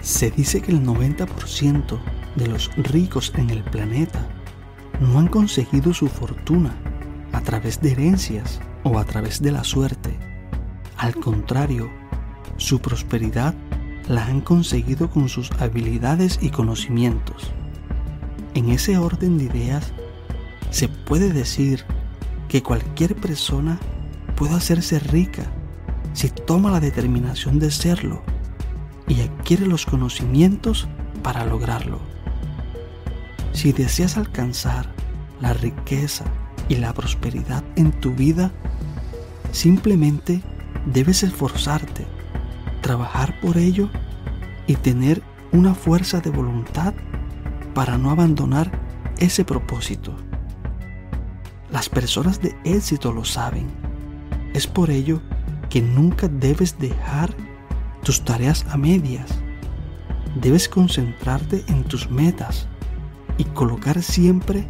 Se dice que el 90% de los ricos en el planeta no han conseguido su fortuna a través de herencias o a través de la suerte. Al contrario, su prosperidad la han conseguido con sus habilidades y conocimientos. En ese orden de ideas, se puede decir que cualquier persona puede hacerse rica si toma la determinación de serlo y adquiere los conocimientos para lograrlo. Si deseas alcanzar la riqueza y la prosperidad en tu vida, simplemente debes esforzarte, trabajar por ello y tener una fuerza de voluntad para no abandonar ese propósito. Las personas de éxito lo saben. Es por ello que nunca debes dejar tus tareas a medias. Debes concentrarte en tus metas y colocar siempre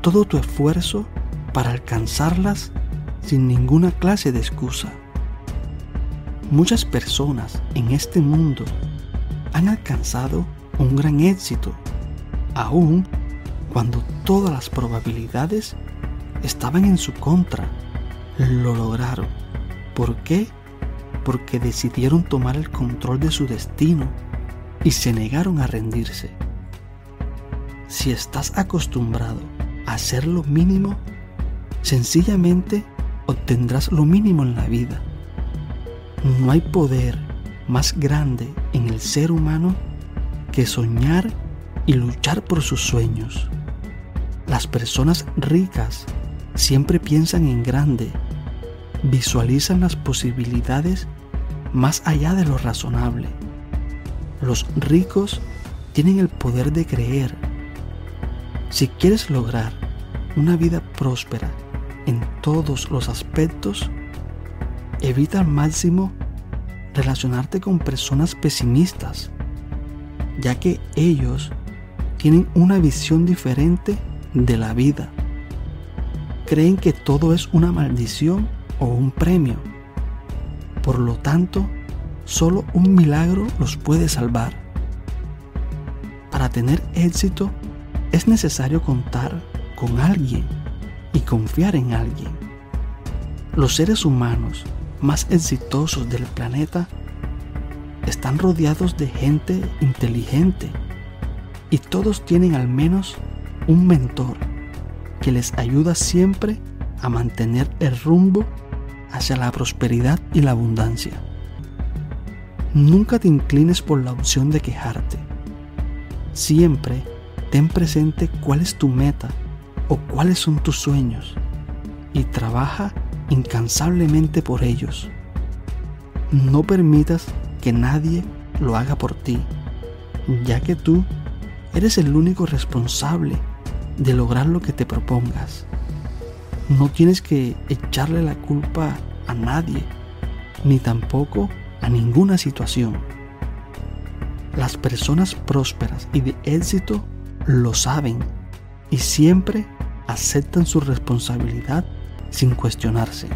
todo tu esfuerzo para alcanzarlas sin ninguna clase de excusa. Muchas personas en este mundo han alcanzado un gran éxito, aun cuando todas las probabilidades estaban en su contra. Lo lograron. ¿Por qué? Porque decidieron tomar el control de su destino y se negaron a rendirse. Si estás acostumbrado a hacer lo mínimo, sencillamente obtendrás lo mínimo en la vida. No hay poder más grande en el ser humano que soñar y luchar por sus sueños. Las personas ricas siempre piensan en grande, visualizan las posibilidades más allá de lo razonable. Los ricos tienen el poder de creer. Si quieres lograr una vida próspera en todos los aspectos, evita al máximo relacionarte con personas pesimistas, ya que ellos tienen una visión diferente de la vida. Creen que todo es una maldición o un premio. Por lo tanto, solo un milagro los puede salvar. Para tener éxito es necesario contar con alguien y confiar en alguien. Los seres humanos más exitosos del planeta están rodeados de gente inteligente y todos tienen al menos un mentor que les ayuda siempre a mantener el rumbo hacia la prosperidad y la abundancia. Nunca te inclines por la opción de quejarte. Siempre ten presente cuál es tu meta o cuáles son tus sueños y trabaja incansablemente por ellos. No permitas que nadie lo haga por ti, ya que tú eres el único responsable de lograr lo que te propongas. No tienes que echarle la culpa a nadie, ni tampoco a ninguna situación. Las personas prósperas y de éxito lo saben y siempre aceptan su responsabilidad sin cuestionarse.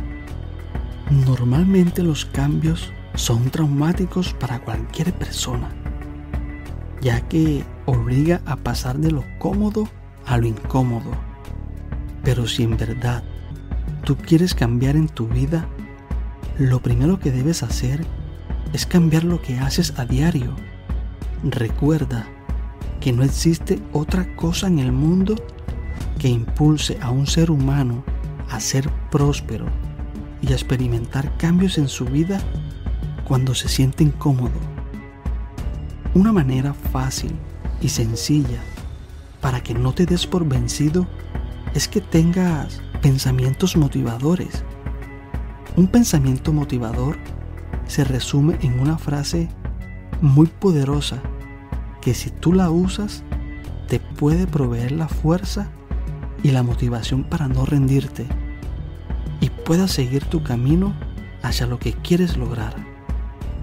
Normalmente los cambios son traumáticos para cualquier persona, ya que obliga a pasar de lo cómodo a lo incómodo. Pero si en verdad tú quieres cambiar en tu vida, lo primero que debes hacer es cambiar lo que haces a diario. Recuerda que no existe otra cosa en el mundo que impulse a un ser humano a ser próspero y a experimentar cambios en su vida cuando se siente incómodo. Una manera fácil y sencilla para que no te des por vencido es que tengas pensamientos motivadores. Un pensamiento motivador se resume en una frase muy poderosa que si tú la usas te puede proveer la fuerza y la motivación para no rendirte y puedas seguir tu camino hacia lo que quieres lograr.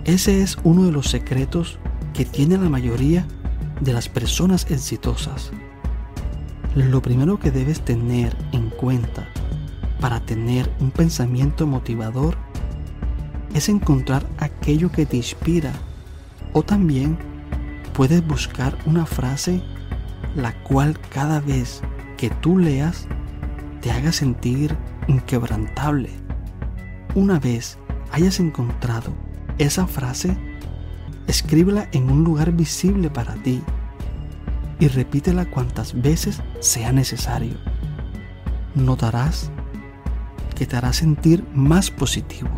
Ese es uno de los secretos que tiene la mayoría de las personas exitosas. Lo primero que debes tener en cuenta para tener un pensamiento motivador es encontrar aquello que te inspira o también puedes buscar una frase la cual cada vez que tú leas te haga sentir inquebrantable. Una vez hayas encontrado esa frase, escríbela en un lugar visible para ti y repítela cuantas veces sea necesario. Notarás que te hará sentir más positivo.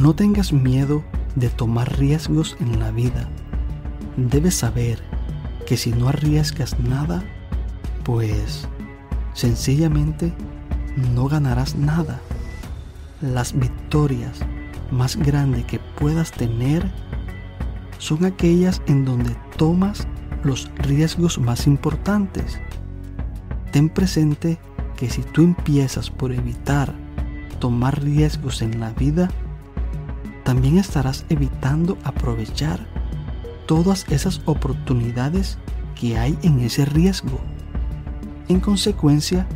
No tengas miedo de tomar riesgos en la vida. Debes saber que si no arriesgas nada, pues sencillamente no ganarás nada. Las victorias más grandes que puedas tener son aquellas en donde tomas los riesgos más importantes. Ten presente que si tú empiezas por evitar tomar riesgos en la vida, también estarás evitando aprovechar todas esas oportunidades que hay en ese riesgo. En consecuencia,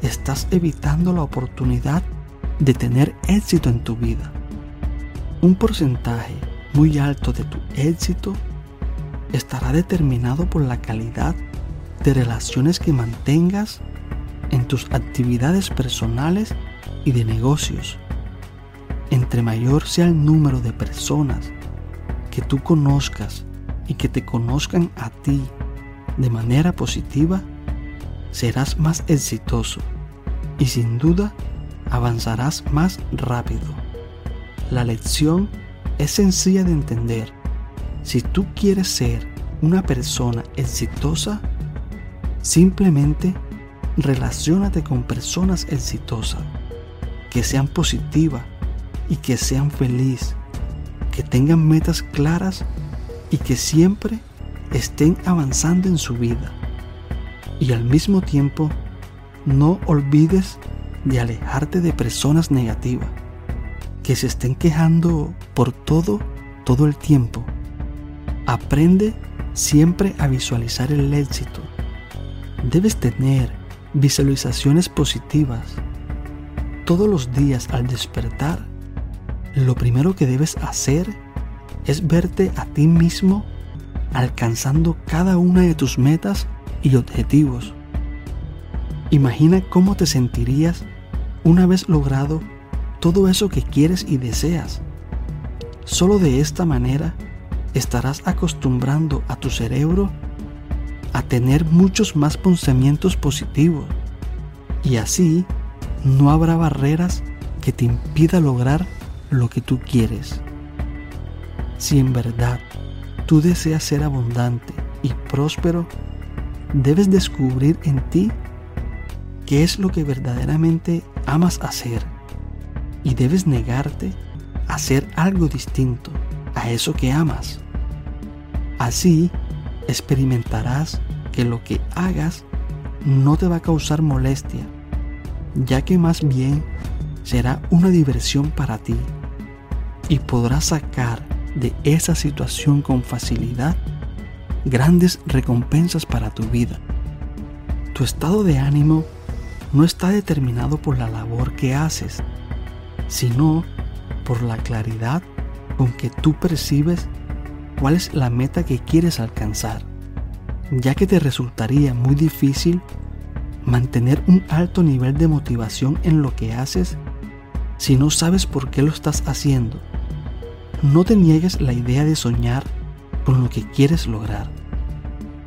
estás evitando la oportunidad de tener éxito en tu vida. Un porcentaje muy alto de tu éxito estará determinado por la calidad de relaciones que mantengas en tus actividades personales y de negocios. Entre mayor sea el número de personas que tú conozcas y que te conozcan a ti de manera positiva, serás más exitoso y sin duda avanzarás más rápido. La lección es sencilla de entender. Si tú quieres ser una persona exitosa, simplemente relacionate con personas exitosas, que sean positivas y que sean felices, que tengan metas claras y que siempre estén avanzando en su vida y al mismo tiempo no olvides de alejarte de personas negativas que se estén quejando por todo, todo el tiempo. Aprende siempre a visualizar el éxito. Debes tener visualizaciones positivas. Todos los días al despertar, lo primero que debes hacer es verte a ti mismo alcanzando cada una de tus metas y objetivos. Imagina cómo te sentirías una vez logrado todo eso que quieres y deseas. Solo de esta manera estarás acostumbrando a tu cerebro a tener muchos más pensamientos positivos y así no habrá barreras que te impida lograr lo que tú quieres. Si en verdad tú deseas ser abundante y próspero, debes descubrir en ti qué es lo que verdaderamente amas hacer y debes negarte a hacer algo distinto a eso que amas. Así experimentarás que lo que hagas no te va a causar molestia, ya que más bien será una diversión para ti y podrás sacar de esa situación con facilidad grandes recompensas para tu vida. Tu estado de ánimo no está determinado por la labor que haces, sino por la claridad con que tú percibes cuál es la meta que quieres alcanzar, ya que te resultaría muy difícil mantener un alto nivel de motivación en lo que haces si no sabes por qué lo estás haciendo. No te niegues la idea de soñar con lo que quieres lograr,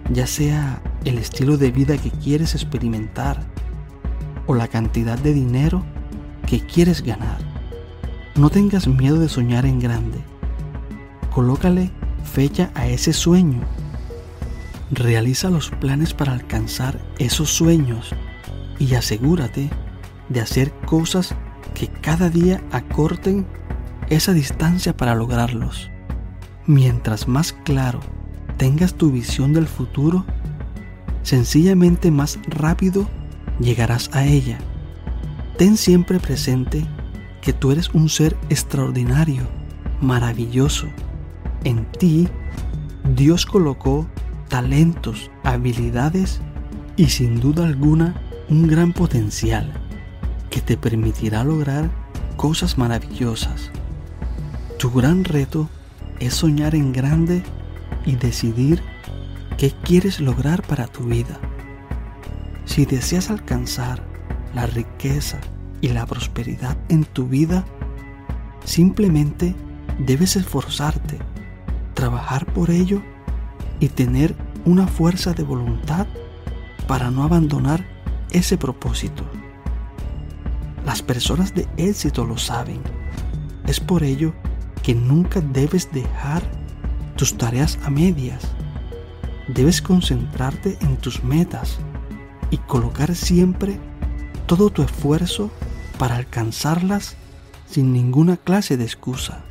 ya sea el estilo de vida que quieres experimentar o la cantidad de dinero que quieres ganar. No tengas miedo de soñar en grande. Colócale fecha a ese sueño. Realiza los planes para alcanzar esos sueños y asegúrate de hacer cosas que cada día acorten esa distancia para lograrlos. Mientras más claro tengas tu visión del futuro, sencillamente más rápido llegarás a ella. Ten siempre presente que tú eres un ser extraordinario, maravilloso. En ti, Dios colocó talentos, habilidades y sin duda alguna un gran potencial que te permitirá lograr cosas maravillosas. Tu gran reto es soñar en grande y decidir qué quieres lograr para tu vida. Si deseas alcanzar la riqueza y la prosperidad en tu vida, simplemente debes esforzarte, trabajar por ello y tener una fuerza de voluntad para no abandonar ese propósito. Las personas de éxito lo saben. Es por ello que nunca debes dejar tus tareas a medias. Debes concentrarte en tus metas y colocar siempre todo tu esfuerzo para alcanzarlas sin ninguna clase de excusa.